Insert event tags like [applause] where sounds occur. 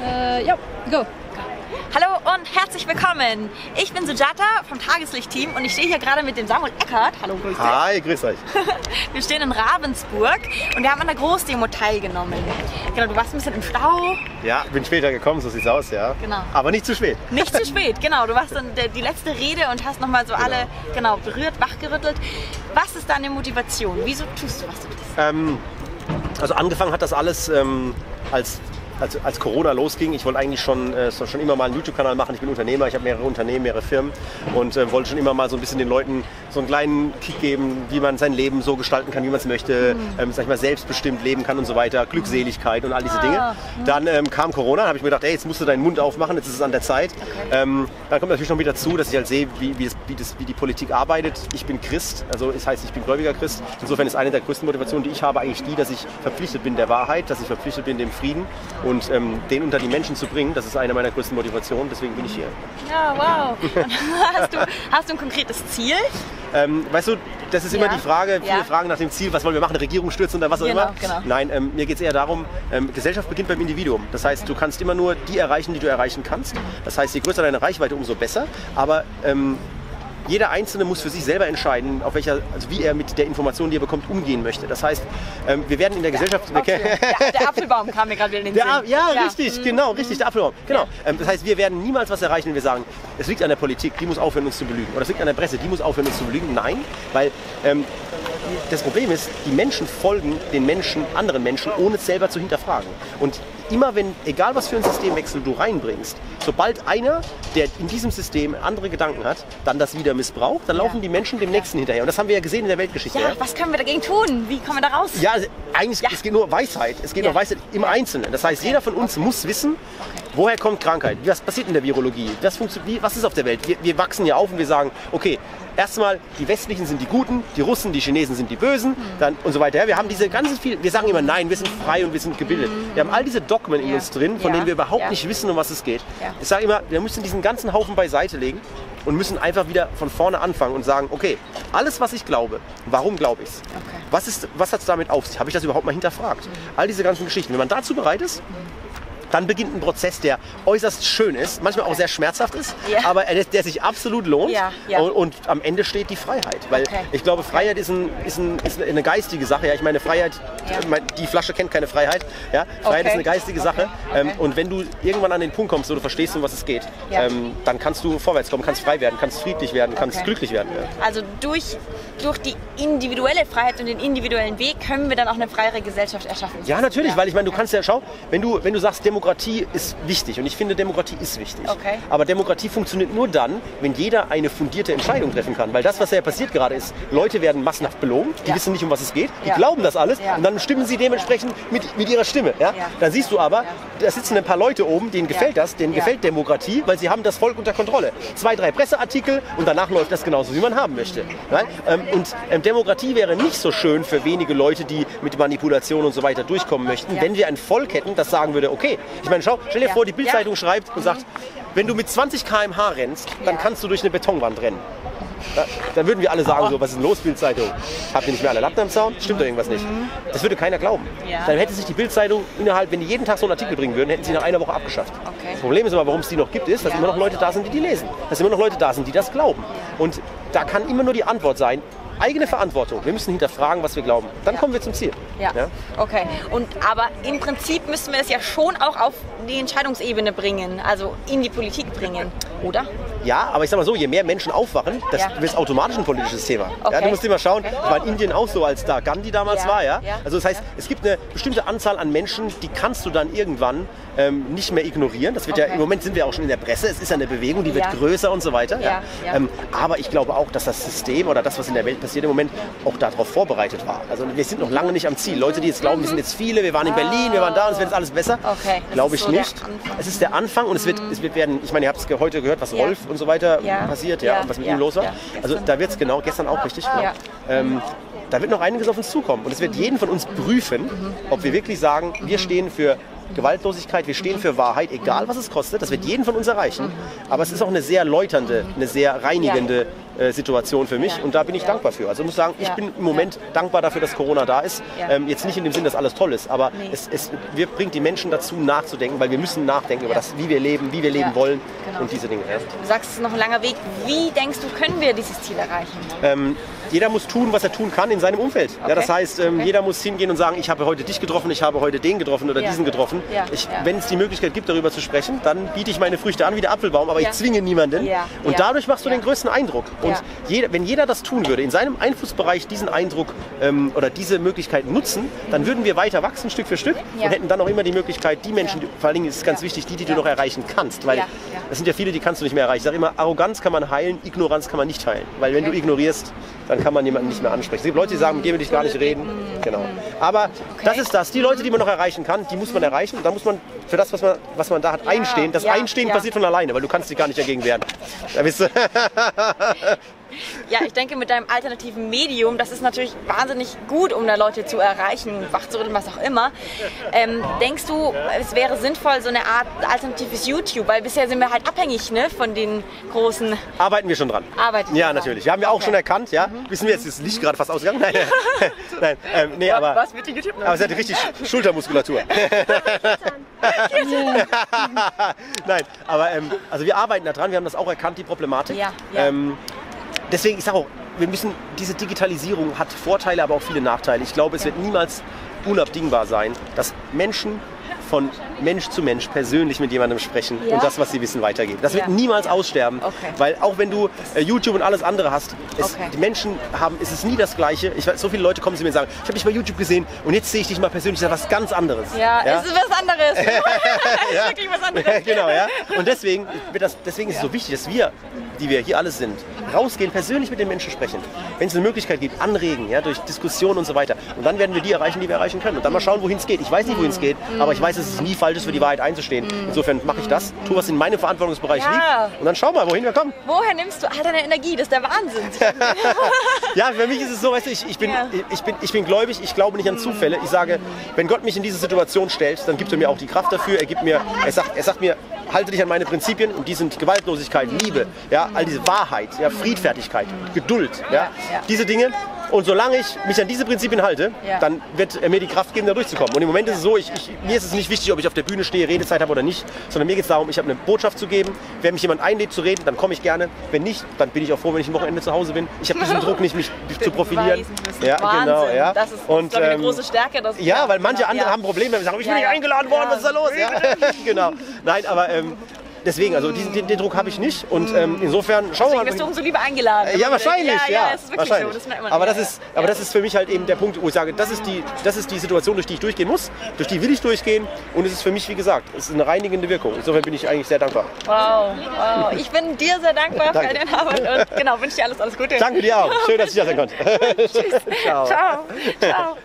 Äh, ja, go. Hallo und herzlich willkommen. Ich bin Sujata vom Tageslicht-Team und ich stehe hier gerade mit dem Samuel Eckert. Hallo, grüß dich. Hi, grüß euch. [laughs] Wir stehen in Ravensburg und wir haben an der Großdemo teilgenommen. Genau, du warst ein bisschen im Stau. Ja, bin später gekommen, so sieht's aus, ja. Genau. Aber nicht zu spät. Nicht zu [laughs] spät, genau. Du warst dann die letzte Rede und hast nochmal so alle genau, berührt, wachgerüttelt. Was ist deine Motivation? Wieso tust du, was du tust? Ähm, also angefangen hat das alles ähm, als als, als Corona losging, ich wollte eigentlich schon, äh, schon immer mal einen YouTube-Kanal machen. Ich bin Unternehmer, ich habe mehrere Unternehmen, mehrere Firmen und äh, wollte schon immer mal so ein bisschen den Leuten so einen kleinen Kick geben, wie man sein Leben so gestalten kann, wie man es möchte, ähm, sag ich mal, selbstbestimmt leben kann und so weiter, Glückseligkeit und all diese Dinge. Dann ähm, kam Corona, habe ich mir gedacht, ey, jetzt musst du deinen Mund aufmachen, jetzt ist es an der Zeit. Ähm, dann kommt natürlich noch mit dazu, dass ich halt sehe, wie, wie, das, wie, das, wie die Politik arbeitet. Ich bin Christ, also das heißt, ich bin gläubiger Christ. Insofern ist eine der größten Motivationen, die ich habe, eigentlich die, dass ich verpflichtet bin der Wahrheit, dass ich verpflichtet bin dem Frieden und ähm, den unter die Menschen zu bringen. Das ist eine meiner größten Motivationen, deswegen bin ich hier. Ja, wow. [laughs] Hast, du, hast du ein konkretes Ziel? Ähm, weißt du, das ist immer Ja. die Frage, viele Ja. fragen nach dem Ziel, was wollen wir machen, eine Regierung stürzen oder was auch Genau, immer. genau. Nein, ähm, mir geht es eher darum, ähm, Gesellschaft beginnt beim Individuum. Das heißt, du kannst immer nur die erreichen, die du erreichen kannst. Das heißt, je größer deine Reichweite, umso besser. Aber ähm, jeder Einzelne muss für sich selber entscheiden, auf welcher, also wie er mit der Information, die er bekommt, umgehen möchte. Das heißt, ähm, wir werden in der Gesellschaft... Okay. [laughs] Ja, der Apfelbaum kam mir gerade wieder in den Der, Sinn. Ja, Mhm. richtig, genau, richtig, der Apfelbaum. Genau. Ähm, das heißt, wir werden niemals was erreichen, wenn wir sagen, es liegt an der Politik, die muss aufhören, uns zu belügen. Oder es liegt an der Presse, die muss aufhören, uns zu belügen. Nein, weil ähm, das Problem ist, die Menschen folgen den Menschen, anderen Menschen, ohne es selber zu hinterfragen. Und immer wenn, egal was für ein Systemwechsel du reinbringst, sobald einer, der in diesem System andere Gedanken hat, dann das wieder missbraucht, dann laufen die Menschen dem Nächsten hinterher. Und das haben wir ja gesehen in der Weltgeschichte. Ja, ja. was können wir dagegen tun? Wie kommen wir da raus? Ja, eigentlich Ja. es geht nur Weisheit. Es geht Ja. nur Weisheit im Einzelnen. Das heißt, jeder von uns muss wissen, woher kommt Krankheit, was passiert in der Virologie, was, funktio- wie, was ist auf der Welt. Wir, wir wachsen ja auf und wir sagen, okay, erstmal die Westlichen sind die Guten, die Russen, die Chinesen sind die Bösen, dann und so weiter. Ja, wir haben diese ganzen viel, wir sagen immer, nein, wir sind frei und wir sind gebildet. Wir haben all diese Dogmen in Ja. uns drin, von denen wir überhaupt nicht wissen, um was es geht. Ich sage immer, wir müssen diesen ganzen Haufen beiseite legen und müssen einfach wieder von vorne anfangen und sagen, okay, alles, was ich glaube, warum glaube ich es? Okay. Was, ist, was hat es damit auf sich? Habe ich das überhaupt mal hinterfragt? All diese ganzen Geschichten. Wenn man dazu bereit ist, dann beginnt ein Prozess, der äußerst schön ist, manchmal auch sehr schmerzhaft ist, Ja. aber der, der sich absolut lohnt. Ja, ja. Und, und am Ende steht die Freiheit. Weil Okay. ich glaube, Freiheit ist, ein, ist, ein, ist eine geistige Sache. Ja, ich meine, Freiheit, die Flasche kennt keine Freiheit. Ja? Freiheit Okay. ist eine geistige. Sache. Ähm, und wenn du irgendwann an den Punkt kommst, wo du verstehst, um was es geht, ähm, dann kannst du vorwärts kommen, kannst frei werden, kannst friedlich werden, kannst glücklich werden. Also durch, durch die individuelle Freiheit und den individuellen Weg können wir dann auch eine freiere Gesellschaft erschaffen. Ja, natürlich, weil ich meine, du kannst ja, schau, wenn du, wenn du sagst, Demokratie ist wichtig und ich finde, Demokratie ist wichtig. Okay. Aber Demokratie funktioniert nur dann, wenn jeder eine fundierte Entscheidung treffen kann. Weil das, was ja passiert gerade ist, Leute werden massenhaft belogen, die Ja. wissen nicht, um was es geht, die Ja. glauben das alles Ja. und dann stimmen sie dementsprechend mit, mit ihrer Stimme. Ja? Dann siehst du aber, da sitzen ein paar Leute oben, denen gefällt das, denen gefällt Demokratie, weil sie haben das Volk unter Kontrolle. Zwei, drei Presseartikel und danach läuft das genauso, wie man haben möchte. Ähm, und ähm, Demokratie wäre nicht so schön für wenige Leute, die mit Manipulation und so weiter durchkommen möchten, wenn wir ein Volk hätten, das sagen würde, okay, ich meine, schau, stell dir Ja. vor, die Bildzeitung Ja. schreibt und sagt, wenn du mit 20 km/h rennst, dann Ja. kannst du durch eine Betonwand rennen. Ja, dann würden wir alle sagen, so, was ist denn los, Bildzeitung? Habt ihr nicht mehr alle Latten am Zaun? Stimmt doch irgendwas nicht. Das würde keiner glauben. Mhm. Ja. Dann hätte sich die Bildzeitung innerhalb, wenn die jeden Tag so einen Artikel bringen würden, hätten sie nach einer Woche abgeschafft. Okay. Das Problem ist aber, warum es die noch gibt, ist, dass Ja. immer noch Leute da sind, die die lesen. Dass immer noch Leute da sind, die das glauben. Und da kann immer nur die Antwort sein, eigene Verantwortung. Wir müssen hinterfragen, was wir glauben. Dann kommen wir zum Ziel. Ja. okay. Und aber im Prinzip müssen wir es ja schon auch auf die Entscheidungsebene bringen, also in die Politik bringen, oder? Ja, aber ich sag mal so, je mehr Menschen aufwachen, das Ja. wird automatisch ein politisches Thema. Ja, Okay. du musst immer schauen, das war in Indien auch so, als da Gandhi damals Ja, war. Ja? ja, Also das heißt, es gibt eine bestimmte Anzahl an Menschen, die kannst du dann irgendwann ähm, nicht mehr ignorieren. Das wird ja, Okay. im Moment sind wir auch schon in der Presse, es ist ja eine Bewegung, die wird Ja. größer und so weiter. Ja, ja. Ähm, aber ich glaube auch, dass das System oder das, was in der Welt passiert im Moment, auch darauf vorbereitet war. Also wir sind noch lange nicht am Ziel. Leute, die jetzt glauben, wir sind jetzt viele, wir waren in Berlin, wir waren da und es wird jetzt alles besser. Okay, Glaube ich so nicht. Mhm. Es ist der Anfang und es wird, es wird werden, ich meine, ihr habt es heute gehört, was Ja. Rolf und so weiter Ja. passiert, ja, Ja, und was mit ihm los war. Also da wird es genau, gestern auch richtig. Ja. Ähm, da wird noch einiges auf uns zukommen und es wird jeden von uns prüfen, ob wir wirklich sagen, wir stehen für Gewaltlosigkeit, wir stehen für Wahrheit, egal was es kostet. Das wird jeden von uns erreichen. Aber es ist auch eine sehr läuternde, eine sehr reinigende äh, Situation für mich Ja. und da bin ich Ja. dankbar für. Also ich muss sagen, ich bin im Moment dankbar dafür, dass Corona da ist. Ähm, jetzt nicht in dem Sinn, dass alles toll ist, aber Nee. es, es wir bringt die Menschen dazu nachzudenken, weil wir müssen nachdenken über das, wie wir leben, wie wir leben wollen Genau. und diese Dinge. Du sagst, es ist noch ein langer Weg. Wie denkst du, können wir dieses Ziel erreichen? Ähm, jeder muss tun, was er tun kann in seinem Umfeld. Ja, das Okay. heißt, ähm, Okay. jeder muss hingehen und sagen, ich habe heute dich getroffen, ich habe heute den getroffen oder Ja. diesen getroffen. Ja, Ich. Wenn es die Möglichkeit gibt, darüber zu sprechen, dann biete ich meine Früchte an wie der Apfelbaum, aber ich zwinge niemanden. Und dadurch machst du den größten Eindruck. Und jeder, wenn jeder das tun würde, in seinem Einflussbereich diesen Eindruck ähm, oder diese Möglichkeit nutzen, dann würden wir weiter wachsen, Stück für Stück, und hätten dann auch immer die Möglichkeit, die Menschen, vor allen Dingen ist es ganz wichtig, die, die du noch erreichen kannst. Weil es sind ja viele, die kannst du nicht mehr erreichen. Ich sage immer, Arroganz kann man heilen, Ignoranz kann man nicht heilen. Weil wenn Okay. du ignorierst, dann kann man jemanden nicht mehr ansprechen. Es gibt Leute, die sagen, mit dir will ich gar nicht reden. Genau. Aber das ist das. Die Leute, die man noch erreichen kann, die muss man erreichen. Und da muss man für das, was man, was man da hat, einstehen. Das ja, Einstehen ja. passiert von alleine, weil du kannst dich gar nicht dagegen wehren. Da bist du, [laughs] Ja, ich denke, mit deinem alternativen Medium, das ist natürlich wahnsinnig gut, um da Leute zu erreichen, wachzurütteln, was auch immer. Ähm, denkst du, es wäre sinnvoll, so eine Art alternatives YouTube? Weil bisher sind wir halt abhängig ne, von den großen arbeiten wir schon dran. Arbeiten wir Ja, dran. natürlich. Wir haben ja auch Okay. schon erkannt, ja. Wissen wir jetzt, ist das Licht gerade fast ausgegangen? Nein, [laughs] [laughs] Nein ähm, nee, aber, Was mit YouTube? aber es hat richtig Schultermuskulatur. [laughs] Nein, aber ähm, also wir arbeiten da dran, wir haben das auch erkannt, die Problematik. Ja, ja. Deswegen, ich sage auch, wir müssen, diese Digitalisierung hat Vorteile, aber auch viele Nachteile. Ich glaube, es wird niemals unabdingbar sein, dass Menschen von Mensch zu Mensch persönlich mit jemandem sprechen Ja? und das, was sie wissen, weitergeben. Das wird Ja. niemals aussterben, Okay. weil auch wenn du äh, YouTube und alles andere hast, es, Okay. die Menschen haben, es ist nie das Gleiche. Ich weiß, so viele Leute kommen zu mir und sagen, ich habe dich bei YouTube gesehen und jetzt sehe ich dich mal persönlich, das ist was ganz anderes. Ja, es ist was anderes. [laughs] es ist wirklich was anderes. [laughs] genau, ja. Und deswegen, wird das, deswegen ist es so wichtig, dass wir, die wir hier alles sind, rausgehen, persönlich mit den Menschen sprechen. Wenn es eine Möglichkeit gibt, anregen, ja, durch Diskussionen und so weiter. Und dann werden wir die erreichen, die wir erreichen können. Und dann mal schauen, wohin es geht. Ich weiß nicht, wohin es geht, aber ich weiß, dass es nie falsch ist, für die Wahrheit einzustehen. Insofern mache ich das, tue, was in meinem Verantwortungsbereich Ja. liegt. Und dann schau mal, wohin wir kommen. Woher nimmst du all deine Energie? Das ist der Wahnsinn. [laughs] Ja, für mich ist es so, weißt du, ich, ich, bin, Ja. ich, bin, ich bin gläubig, ich glaube nicht an Zufälle. Ich sage, wenn Gott mich in diese Situation stellt, dann gibt er mir auch die Kraft dafür. Er, gibt mir, er, sagt, er sagt mir, halte dich an meine Prinzipien und die sind Gewaltlosigkeit, Liebe, ja, all diese Wahrheit, ja, Friedfertigkeit, Geduld, Ja, ja. diese Dinge. Und solange ich mich an diese Prinzipien halte, Ja. dann wird er mir die Kraft geben, da durchzukommen. Und im Moment ist es so, ich, ich, mir ist es nicht wichtig, ob ich auf der Bühne stehe, Redezeit habe oder nicht, sondern mir geht es darum, ich habe eine Botschaft zu geben. Wenn mich jemand einlädt zu reden, dann komme ich gerne. Wenn nicht, dann bin ich auch froh, wenn ich am Wochenende zu Hause bin. Ich habe diesen Druck nicht, mich [laughs] zu profilieren. Ja, Wahnsinn. genau, ja. Das ist, Und, ich, eine ähm, große Stärke. Dass Ja, weil manche andere ja. haben Probleme, wenn sie sagen, ich bin Ja, nicht ja. eingeladen worden, Ja. was ist da los? Ja, [laughs] genau. Nein, aber ähm, deswegen, also diesen, den, den Druck habe ich nicht. Und ähm, insofern schauen wir mal. bist du umso lieber eingeladen. Ja, wahrscheinlich, ja. Ja, es ist wirklich wahrscheinlich. so. Das aber das ist, aber das ist für mich halt eben der Punkt, wo ich sage, das ist die, das ist die Situation, durch die ich durchgehen muss. Durch die will ich durchgehen. Und es ist für mich, wie gesagt, es ist eine reinigende Wirkung. Insofern bin ich eigentlich sehr dankbar. Wow, wow. Ich bin dir sehr dankbar für deine Arbeit und genau, wünsche dir alles, alles Gute. Danke dir auch. Schön, dass ich das sein konnte. [laughs] Ciao. Ciao. Ciao.